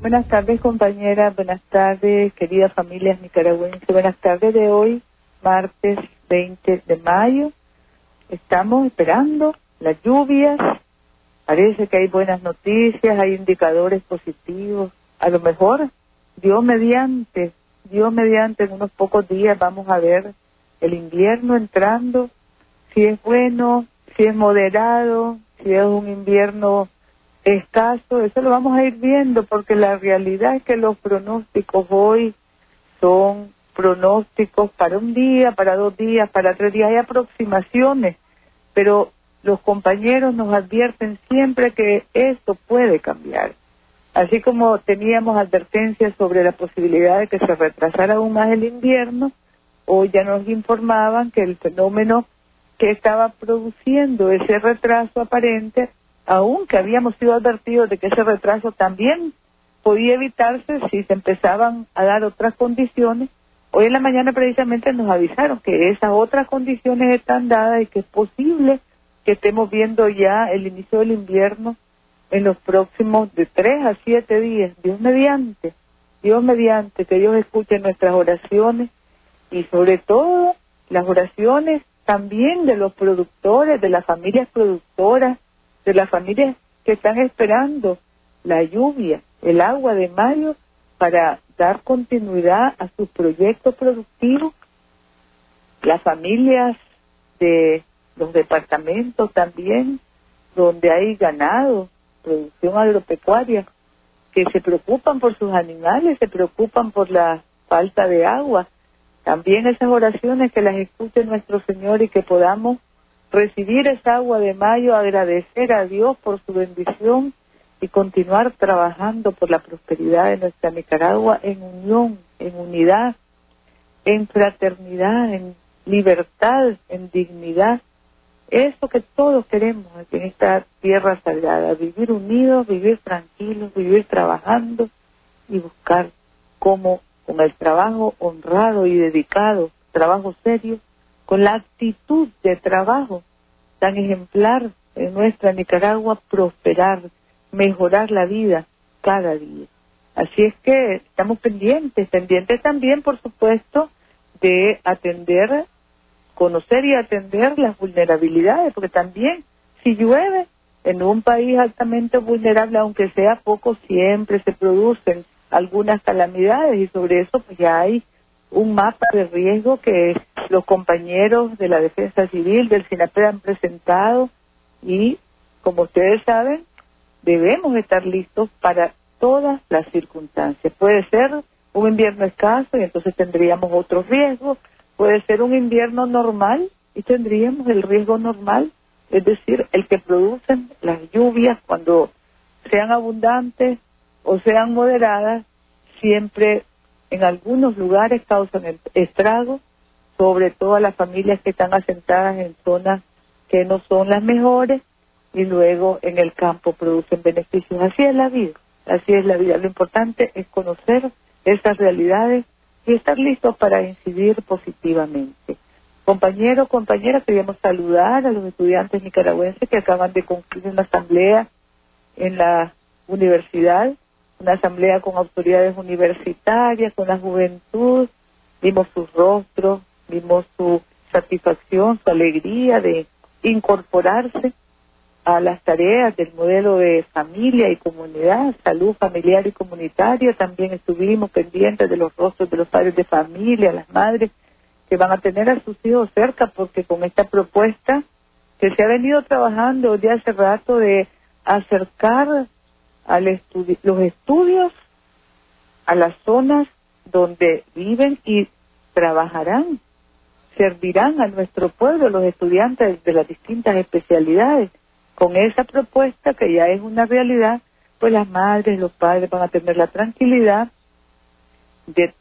Buenas tardes, compañera. Buenas tardes, queridas familias nicaragüenses. Buenas tardes de hoy, martes 20 de mayo. Estamos esperando las lluvias. Parece que hay buenas noticias, hay indicadores positivos. A lo mejor, Dios mediante, Dios mediante, en unos pocos días vamos a ver el invierno entrando. Si es bueno, si es moderado, si es un invierno escaso, eso lo vamos a ir viendo porque la realidad es que los pronósticos hoy son pronósticos para un día, para dos días, para tres días, hay aproximaciones, pero los compañeros nos advierten siempre que esto puede cambiar. Así como teníamos advertencias sobre la posibilidad de que se retrasara aún más el invierno, hoy ya nos informaban que el fenómeno que estaba produciendo ese retraso aparente aunque habíamos sido advertidos de que ese retraso también podía evitarse si se empezaban a dar otras condiciones, hoy en la mañana precisamente nos avisaron que esas otras condiciones están dadas y que es posible que estemos viendo ya el inicio del invierno en los próximos de tres a siete días. Dios mediante, Dios mediante, que Dios escuche nuestras oraciones y sobre todo las oraciones también de los productores, de las familias productoras, de las familias que están esperando la lluvia, el agua de mayo para dar continuidad a sus proyectos productivos. Las familias de los departamentos también, donde hay ganado, producción agropecuaria, que se preocupan por sus animales, se preocupan por la falta de agua. También esas oraciones que las escuche nuestro Señor y que podamos recibir esa agua de mayo, agradecer a Dios por su bendición y continuar trabajando por la prosperidad de nuestra Nicaragua en unión, en unidad, en fraternidad, en libertad, en dignidad. Eso que todos queremos en esta tierra sagrada, vivir unidos, vivir tranquilos, vivir trabajando y buscar cómo con el trabajo honrado y dedicado, trabajo serio, con la actitud de trabajo tan ejemplar en nuestra Nicaragua, prosperar, mejorar la vida cada día. Así es que estamos pendientes, pendientes también, por supuesto, de atender, conocer y atender las vulnerabilidades, porque también si llueve en un país altamente vulnerable, aunque sea poco, siempre se producen algunas calamidades y sobre eso pues ya hay un mapa de riesgo que los compañeros de la Defensa Civil del SINAPED han presentado y, como ustedes saben, debemos estar listos para todas las circunstancias. Puede ser un invierno escaso y entonces tendríamos otros riesgos. Puede ser un invierno normal y tendríamos el riesgo normal, es decir, el que producen las lluvias cuando sean abundantes o sean moderadas, siempre en algunos lugares causan estragos, sobre todo a las familias que están asentadas en zonas que no son las mejores y luego en el campo producen beneficios. Así es la vida, así es la vida. Lo importante es conocer esas realidades y estar listos para incidir positivamente. Compañeros, compañeras, queríamos saludar a los estudiantes nicaragüenses que acaban de concluir una asamblea en la universidad una asamblea con autoridades universitarias, con la juventud, vimos sus rostros, vimos su satisfacción, su alegría de incorporarse a las tareas del modelo de familia y comunidad, salud familiar y comunitaria. También estuvimos pendientes de los rostros de los padres de familia, las madres que van a tener a sus hijos cerca, porque con esta propuesta que se ha venido trabajando de hace rato de acercar los estudios a las zonas donde viven y trabajarán, servirán a nuestro pueblo los estudiantes de las distintas especialidades. Con esa propuesta que ya es una realidad, pues las madres, los padres van a tener la tranquilidad de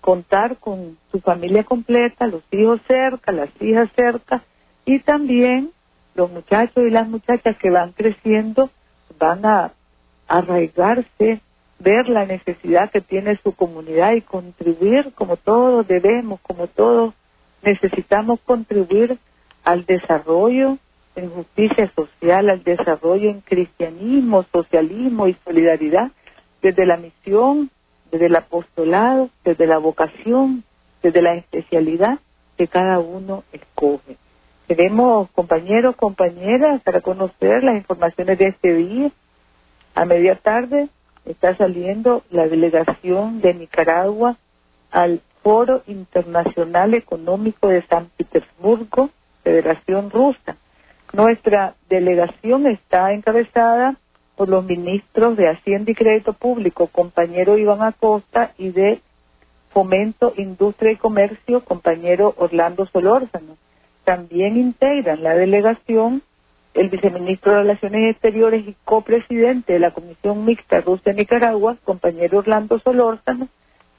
contar con su familia completa, los hijos cerca, las hijas cerca y también los muchachos y las muchachas que van creciendo van a arraigarse, ver la necesidad que tiene su comunidad y contribuir como todos debemos, como todos necesitamos contribuir al desarrollo en justicia social, al desarrollo en cristianismo, socialismo y solidaridad desde la misión, desde el apostolado, desde la vocación, desde la especialidad que cada uno escoge. Queremos, compañeros, compañeras, para conocer las informaciones de este día. A media tarde está saliendo la delegación de Nicaragua al Foro Internacional Económico de San Petersburgo, Federación Rusa. Nuestra delegación está encabezada por los ministros de Hacienda y Crédito Público, compañero Iván Acosta, y de Fomento, Industria y Comercio, compañero Orlando Solórzano. También integran la delegación el viceministro de Relaciones Exteriores y copresidente de la Comisión Mixta Rusia-Nicaragua, compañero Orlando Solórzano,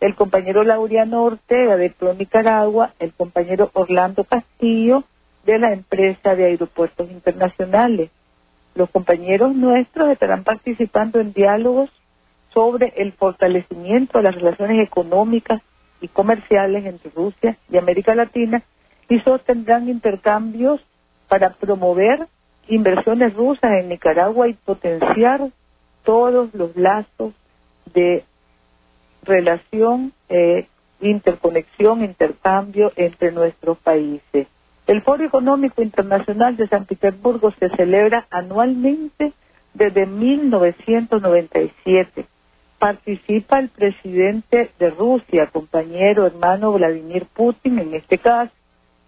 el compañero Laureano Ortega de Pro Nicaragua, el compañero Orlando Castillo de la empresa de aeropuertos internacionales. Los compañeros nuestros estarán participando en diálogos sobre el fortalecimiento de las relaciones económicas y comerciales entre Rusia y América Latina y sostendrán intercambios para promover inversiones rusas en Nicaragua y potenciar todos los lazos de relación, eh, interconexión, intercambio entre nuestros países. El Foro Económico Internacional de San Petersburgo se celebra anualmente desde 1997. Participa el presidente de Rusia, compañero hermano Vladimir Putin en este caso,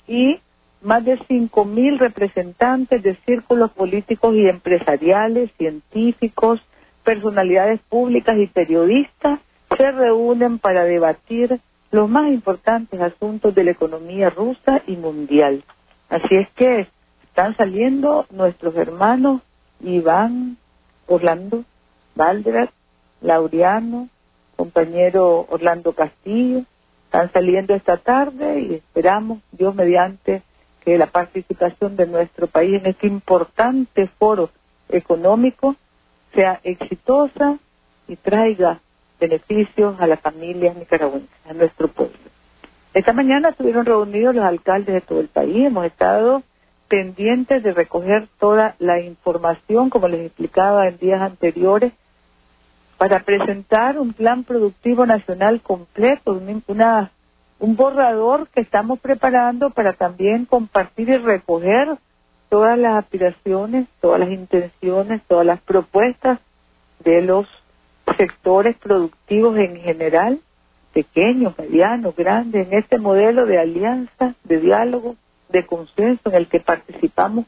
y más de 5.000 representantes de círculos políticos y empresariales, científicos, personalidades públicas y periodistas se reúnen para debatir los más importantes asuntos de la economía rusa y mundial. Así es que están saliendo nuestros hermanos Iván, Orlando, Valdrat, Laureano, compañero Orlando Castillo, están saliendo esta tarde y esperamos, Dios mediante, que la participación de nuestro país en este importante foro económico sea exitosa y traiga beneficios a las familias nicaragüenses, a nuestro pueblo. Esta mañana estuvieron reunidos los alcaldes de todo el país, hemos estado pendientes de recoger toda la información, como les explicaba en días anteriores, para presentar un plan productivo nacional completo, una, un borrador que estamos preparando para también compartir y recoger todas las aspiraciones, todas las intenciones, todas las propuestas de los sectores productivos en general, pequeños, medianos, grandes, en este modelo de alianza, de diálogo, de consenso en el que participamos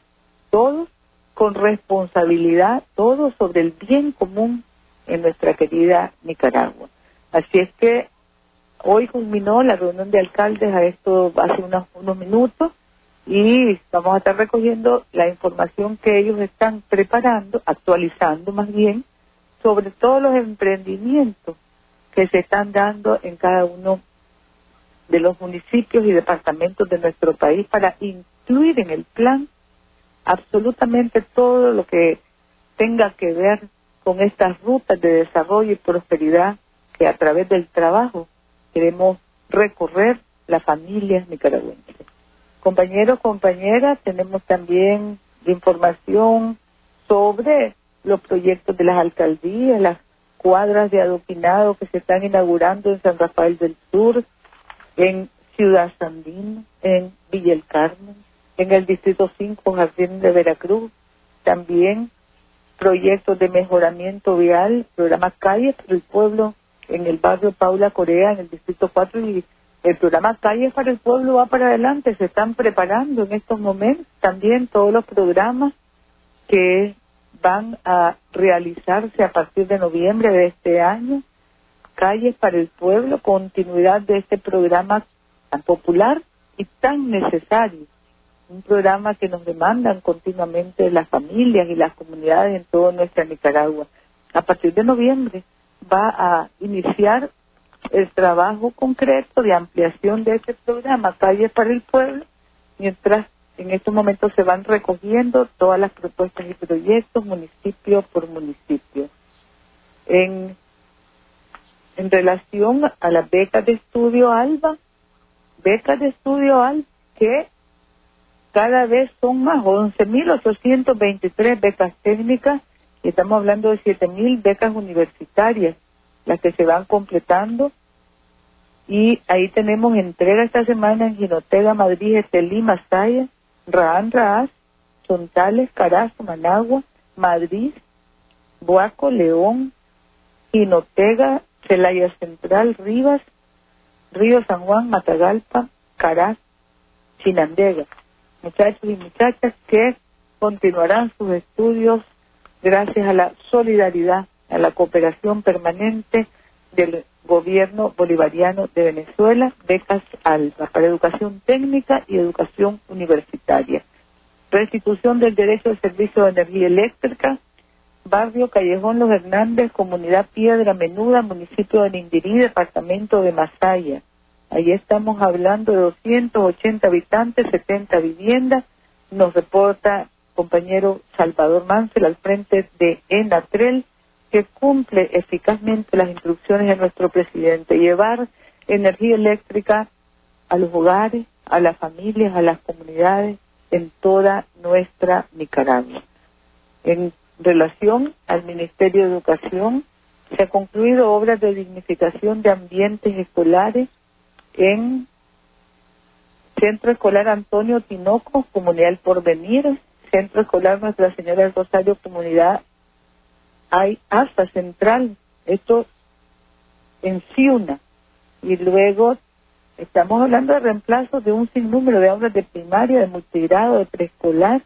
todos con responsabilidad, todos sobre el bien común en nuestra querida Nicaragua. Así es que hoy culminó la reunión de alcaldes a esto hace unos, unos minutos y vamos a estar recogiendo la información que ellos están preparando, actualizando más bien, sobre todos los emprendimientos que se están dando en cada uno de los municipios y departamentos de nuestro país para incluir en el plan absolutamente todo lo que tenga que ver con estas rutas de desarrollo y prosperidad que a través del trabajo queremos recorrer las familias nicaragüenses. Compañeros, compañeras, tenemos también información sobre los proyectos de las alcaldías, las cuadras de adoquinado que se están inaugurando en San Rafael del Sur, en Ciudad Sandino, en Villa el Carmen, en el Distrito 5, Jardín de Veracruz, también proyectos de mejoramiento vial, programa Calles para el Pueblo en el barrio Paula Corea, en el Distrito 4, y el programa Calles para el Pueblo va para adelante, se están preparando en estos momentos también todos los programas que van a realizarse a partir de noviembre de este año, Calles para el Pueblo, continuidad de este programa tan popular y tan necesario, un programa que nos demandan continuamente las familias y las comunidades en toda nuestra Nicaragua. A partir de noviembre va a iniciar el trabajo concreto de ampliación de este programa, Calles para el Pueblo, mientras en estos momentos se van recogiendo todas las propuestas y proyectos municipio por municipio. En, relación a las becas de estudio ALBA, becas de estudio ALBA que cada vez son más, 11.823 becas técnicas y estamos hablando de 7.000 becas universitarias las que se van completando. Y ahí tenemos entrega esta semana en Ginotega, Madrid, Estelí, Masaya, Raán, Raaz, Chontales, Carazo, Managua, Madrid, Buaco, León, Ginotega, Celaya Central, Rivas, Río San Juan, Matagalpa, Caraz, Chinandega. Muchachos y muchachas que continuarán sus estudios gracias a la solidaridad, a la cooperación permanente del gobierno bolivariano de Venezuela, becas ALBA para educación técnica y educación universitaria. Restitución del derecho al servicio de energía eléctrica, barrio Callejón Los Hernández, comunidad Piedra Menuda, municipio de Nindirí, departamento de Masaya. Allí estamos hablando de 280 habitantes, 70 viviendas. Nos reporta compañero Salvador Mansell al frente de Enatrel, que cumple eficazmente las instrucciones de nuestro presidente, llevar energía eléctrica a los hogares, a las familias, a las comunidades en toda nuestra Nicaragua. En relación al Ministerio de Educación, se ha concluido obras de dignificación de ambientes escolares en Centro Escolar Antonio Tinoco, Comunidad El Porvenir, Centro Escolar Nuestra Señora del Rosario Comunidad hay hasta Central, esto en Ciuna. Y luego estamos hablando de reemplazo de un sinnúmero de aulas de primaria, de multigrado, de preescolar.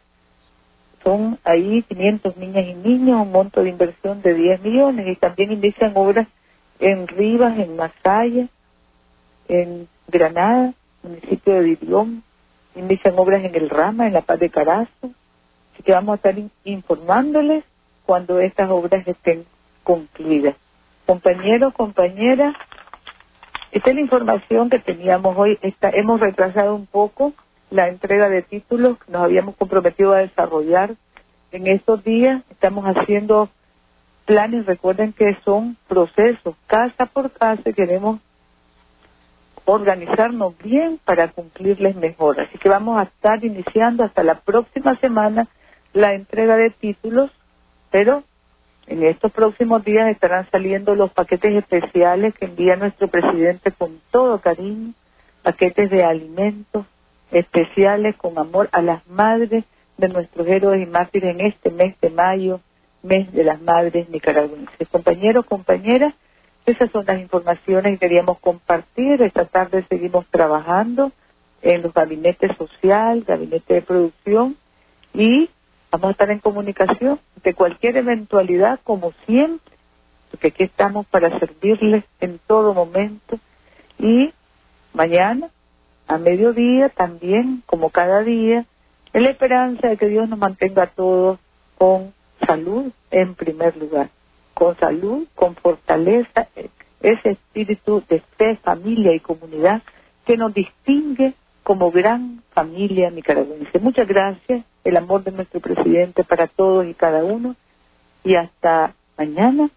Son ahí 500 niñas y niños, un monto de inversión de 10 millones. Y también inician obras en Rivas, en Masaya, en Granada, municipio de Dirión. Inician obras en El Rama, en La Paz de Carazo, Así que vamos a estar informándoles cuando estas obras estén concluidas. Compañeros, compañeras, esta es la información que teníamos hoy. hemos retrasado un poco la entrega de títulos que nos habíamos comprometido a desarrollar. En estos días estamos haciendo planes, recuerden que son procesos, casa por casa, queremos organizarnos bien para cumplirles mejor. Así que vamos a estar iniciando hasta la próxima semana la entrega de títulos, pero en estos próximos días estarán saliendo los paquetes especiales que envía nuestro presidente con todo cariño, paquetes de alimentos especiales con amor a las madres de nuestros héroes y mártires en este mes de mayo, mes de las madres nicaragüenses. Compañeros, compañeras, esas son las informaciones que queríamos compartir. Esta tarde seguimos trabajando en los gabinetes social, gabinete de producción y Vamos a estar en comunicación de cualquier eventualidad, como siempre, porque aquí estamos para servirles en todo momento. Y mañana, a mediodía, también, como cada día, en la esperanza de que Dios nos mantenga a todos con salud en primer lugar, con salud, con fortaleza, ese espíritu de fe, familia y comunidad que nos distingue como gran familia nicaragüense. Muchas gracias, el amor de nuestro presidente para todos y cada uno, y hasta mañana,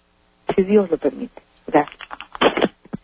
si Dios lo permite. Gracias.